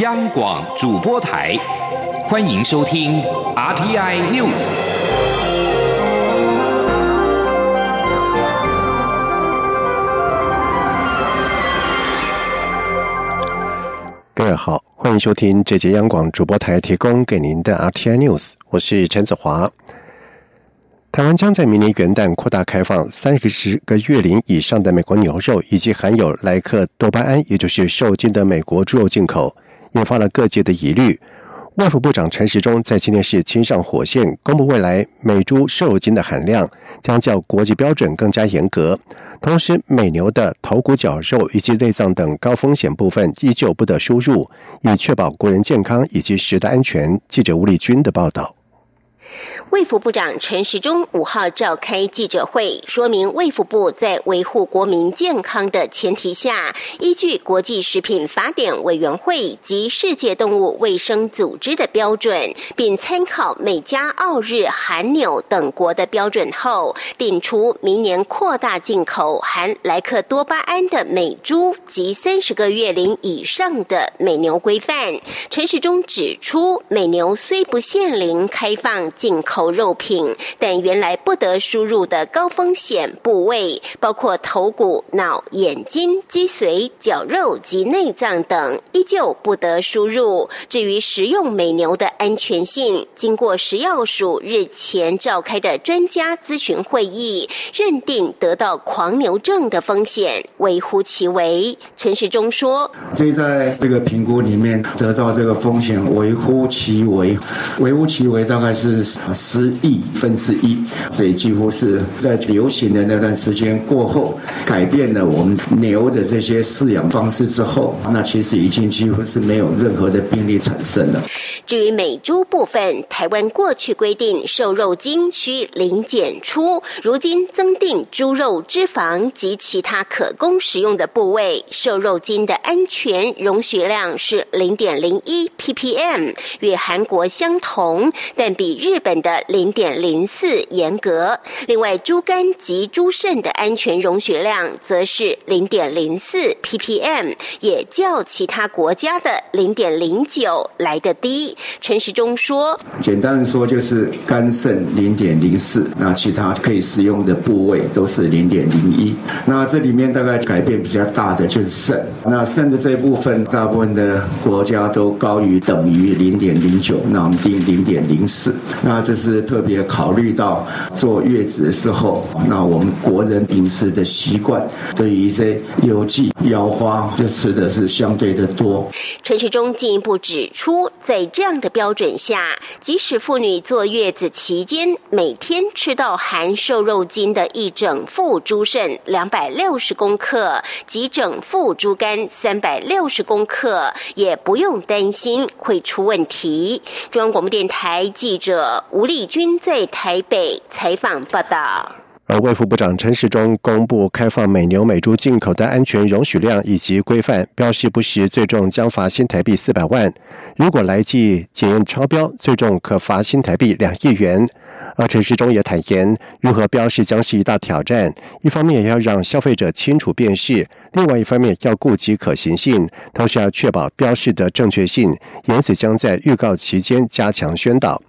央广主播台，欢迎收听 RTI News。各位好，欢迎收听这节央广主播台提供给您的 RTI News，我是陈子华。台湾将在明年元旦扩大开放三十个月龄以上的美国牛肉以及含有莱克多巴胺，也就是受精的美国猪肉进口，引发了各界的疑虑。外务部长陈时中在今天是亲上火线，公布未来美猪瘦肉精的含量将较国际标准更加严格，同时美牛的头骨、绞肉以及内脏等高风险部分依旧不得输入，以确保国人健康以及食的安全。记者吴立军的报道。卫福部长陈时中五号召开记者会，说明卫福部在维护国民健康的前提下，依据国际食品法典委员会及世界动物卫生组织的标准，并参考美加、澳、日、韩、纽等国的标准后，定出明年扩大进口含莱克多巴胺的美猪及三十个月龄以上的美牛规范。陈时中指出，美牛虽不限龄开放。进口肉品，但原来不得输入的高风险部位，包括头骨、脑、眼睛、脊髓、绞肉及内脏等，依旧不得输入。至于食用美牛的安全性，经过食药署日前召开的专家咨询会议，认定得到狂牛症的风险微乎其微。陈时中说：“所以在这个评估里面，得到这个风险微乎其微，微乎其微大概是。”十亿分之一，所以几乎是在流行的那段时间过后，改变了我们牛的这些饲养方式之后，那其实已经几乎是没有任何的病例产生了。至于美猪部分，台湾过去规定瘦肉精需零检出，如今增订猪肉脂肪及其他可供食用的部位瘦肉精的安全容许量是零点零一 ppm，与韩国相同，但比日日本的零点零四严格，另外猪肝及猪肾的安全容许量则是零点零四 ppm，也较其他国家的零点零九来的低。陈时中说：“简单说就是肝肾零点零四，那其他可以使用的部位都是零点零一。那这里面大概改变比较大的就是肾，那肾的这一部分，大部分的国家都高于等于零点零九，那我们定零点零四。”那这是特别考虑到坐月子的时候，那我们国人饮食的习惯，对于这有机腰花就吃的是相对的多。陈世忠进一步指出，在这样的标准下，即使妇女坐月子期间每天吃到含瘦肉精的一整副猪肾两百六十公克及整副猪肝三百六十公克，也不用担心会出问题。中央广播电台记者。吴丽君在台北采访报道。而卫副部长陈时中公布开放美牛美猪进口的安全容许量以及规范，标示不实最重将罚新台币四百万；如果来记检验超标，最重可罚新台币两亿元。而陈时中也坦言，如何标示将是一大挑战，一方面要让消费者清楚辨识，另外一方面要顾及可行性，同时要确保标示的正确性，因此将在预告期间加强宣导。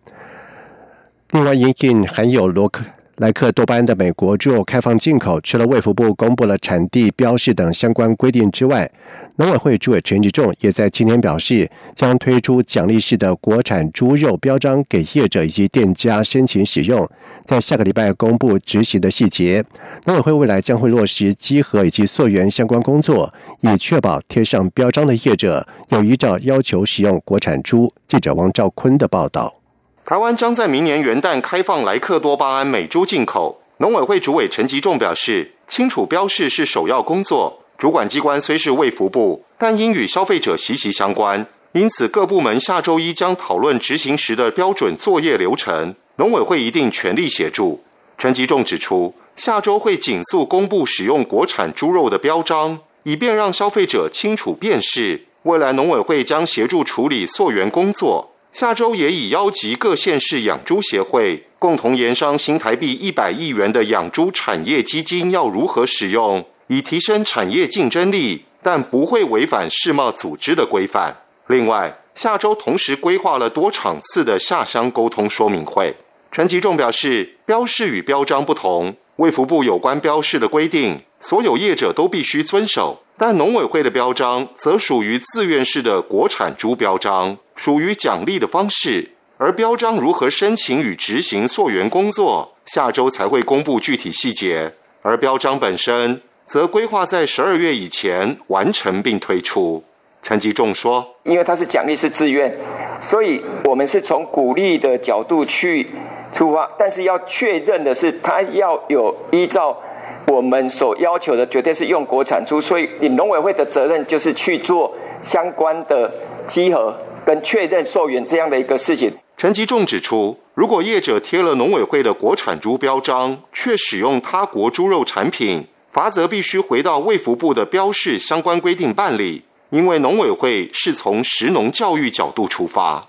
另外，因应含有罗克莱克多巴胺的美国猪肉开放进口，除了卫福部公布了产地标示等相关规定之外，农委会主委陈吉仲也在今天表示，将推出奖励式的国产猪肉标章给业者以及店家申请使用，在下个礼拜公布执行的细节。农委会未来将会落实稽核以及溯源相关工作，以确保贴上标章的业者有依照要求使用国产猪。记者王兆坤的报道。台湾将在明年元旦开放莱克多巴胺美猪进口。农委会主委陈吉仲表示，清楚标示是首要工作。主管机关虽是卫福部，但因与消费者息息相关，因此各部门下周一将讨论执行时的标准作业流程。农委会一定全力协助。陈吉仲指出，下周会紧速公布使用国产猪肉的标章，以便让消费者清楚辨识。未来农委会将协助处理溯源工作。下周也已邀集各县市养猪协会，共同研商新台币一百亿元的养猪产业基金要如何使用，以提升产业竞争力，但不会违反世贸组织的规范。另外，下周同时规划了多场次的下乡沟通说明会。陈吉仲表示，标示与标章不同，卫福部有关标示的规定，所有业者都必须遵守。但农委会的标章则属于自愿式的国产猪标章，属于奖励的方式。而标章如何申请与执行溯源工作，下周才会公布具体细节。而标章本身，则规划在十二月以前完成并推出。陈吉仲说：“因为它是奖励是自愿，所以我们是从鼓励的角度去出发，但是要确认的是，它要有依照我们所要求的，绝对是用国产猪。所以，你农委会的责任就是去做相关的稽核跟确认溯源这样的一个事情。”陈吉仲指出，如果业者贴了农委会的国产猪标章，却使用他国猪肉产品，罚则必须回到卫福部的标示相关规定办理。因为农委会是从食农教育角度出发，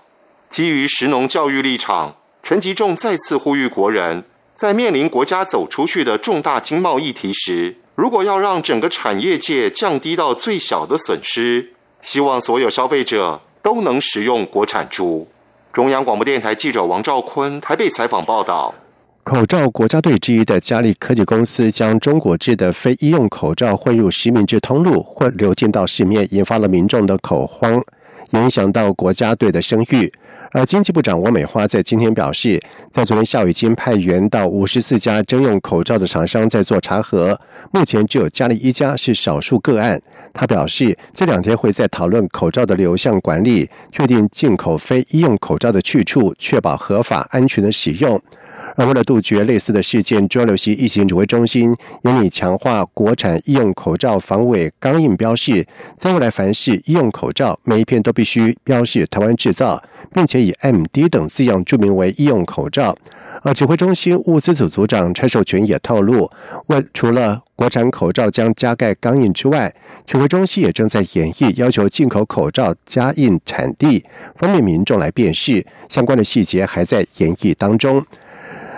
基于食农教育立场，陈吉仲再次呼吁国人，在面临国家走出去的重大经贸议题时，如果要让整个产业界降低到最小的损失，希望所有消费者都能食用国产猪。中央广播电台记者王兆坤台北采访报道。口罩国家队之一的嘉利科技公司将中国制的非医用口罩混入实名制通路，或流进到市面，引发了民众的恐慌，影响到国家队的声誉。而经济部长王美花在今天表示，在昨天下午已经派员到五十四家征用口罩的厂商在做查核，目前只有嘉利一家是少数个案。他表示，这两天会在讨论口罩的流向管理，确定进口非医用口罩的去处，确保合法安全的使用。而为了杜绝类似的事件，中央流行疫情指挥中心严厉强化国产医用口罩防伪钢印标示，在未来凡是医用口罩，每一片都必须标示台湾制造，并且以 M D 等字样注明为医用口罩。而指挥中心物资组组长蔡寿全也透露，为除了国产口罩将加盖钢印之外，指挥中心也正在演绎要求进口口罩加印产地，方便民众来辨识。相关的细节还在演绎当中。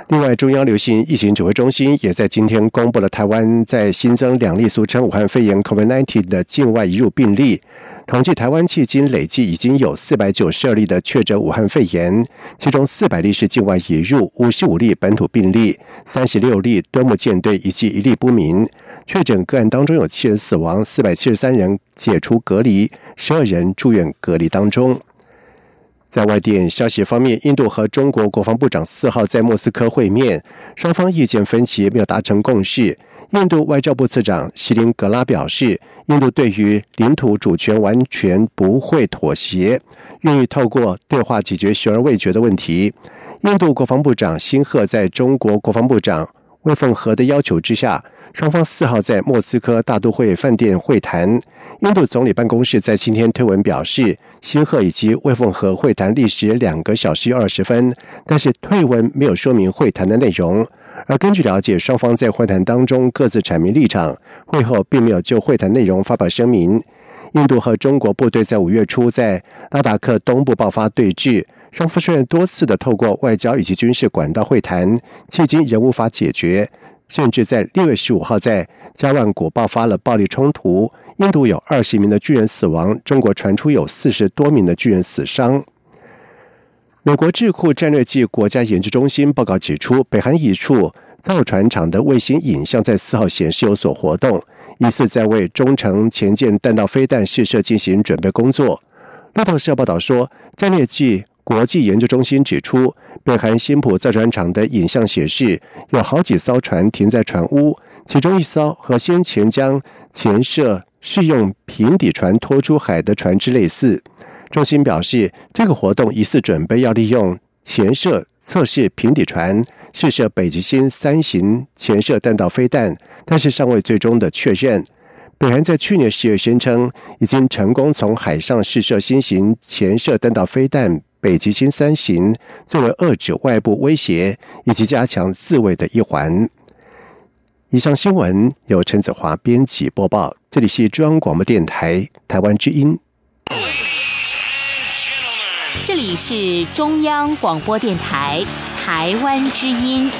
另外，中央流行疫情指挥中心也在今天公布了台湾在新增两例俗称武汉肺炎 （COVID-19） 的境外移入病例。统计台湾迄今累计已经有四百九十二例的确诊武汉肺炎，其中四百例是境外移入，五十五例本土病例，三十六例端木舰队以及一例不明。确诊个案当中有七人死亡，四百七十三人解除隔离，十二人住院隔离当中。在外电消息方面，印度和中国国防部长四号在莫斯科会面，双方意见分歧，没有达成共识。印度外交部次长希林格拉表示，印度对于领土主权完全不会妥协，愿意透过对话解决悬而未决的问题。印度国防部长辛赫在中国国防部长。魏凤和的要求之下，双方四号在莫斯科大都会饭店会谈。印度总理办公室在今天推文表示，辛赫以及魏凤和会谈历时两个小时二十分，但是推文没有说明会谈的内容。而根据了解，双方在会谈当中各自阐明立场，会后并没有就会谈内容发表声明。印度和中国部队在五月初在拉达克东部爆发对峙。双方虽然多次的透过外交以及军事管道会谈，迄今仍无法解决，甚至在六月十五号在加万谷爆发了暴力冲突，印度有二十名的军人死亡，中国传出有四十多名的军人死伤。美国智库战略暨国家研究中心报告指出，北韩一处造船厂的卫星影像在四号显示有所活动，疑似在为中程前舰弹道飞弹试射进行准备工作。路透社报道说，战略暨国际研究中心指出，北韩新浦造船厂的影像显示，有好几艘船停在船坞，其中一艘和先前将前设试用平底船拖出海的船只类似。中心表示，这个活动疑似准备要利用前设测试平底船试射北极星三型前射弹道飞弹，但是尚未最终的确认。北韩在去年十月宣称，已经成功从海上试射新型前射弹道飞弹。北极星三型作为遏制外部威胁以及加强自卫的一环。以上新闻由陈子华编辑播报，这里是中央广播电台台湾之音。这里是中央广播电台台湾之音。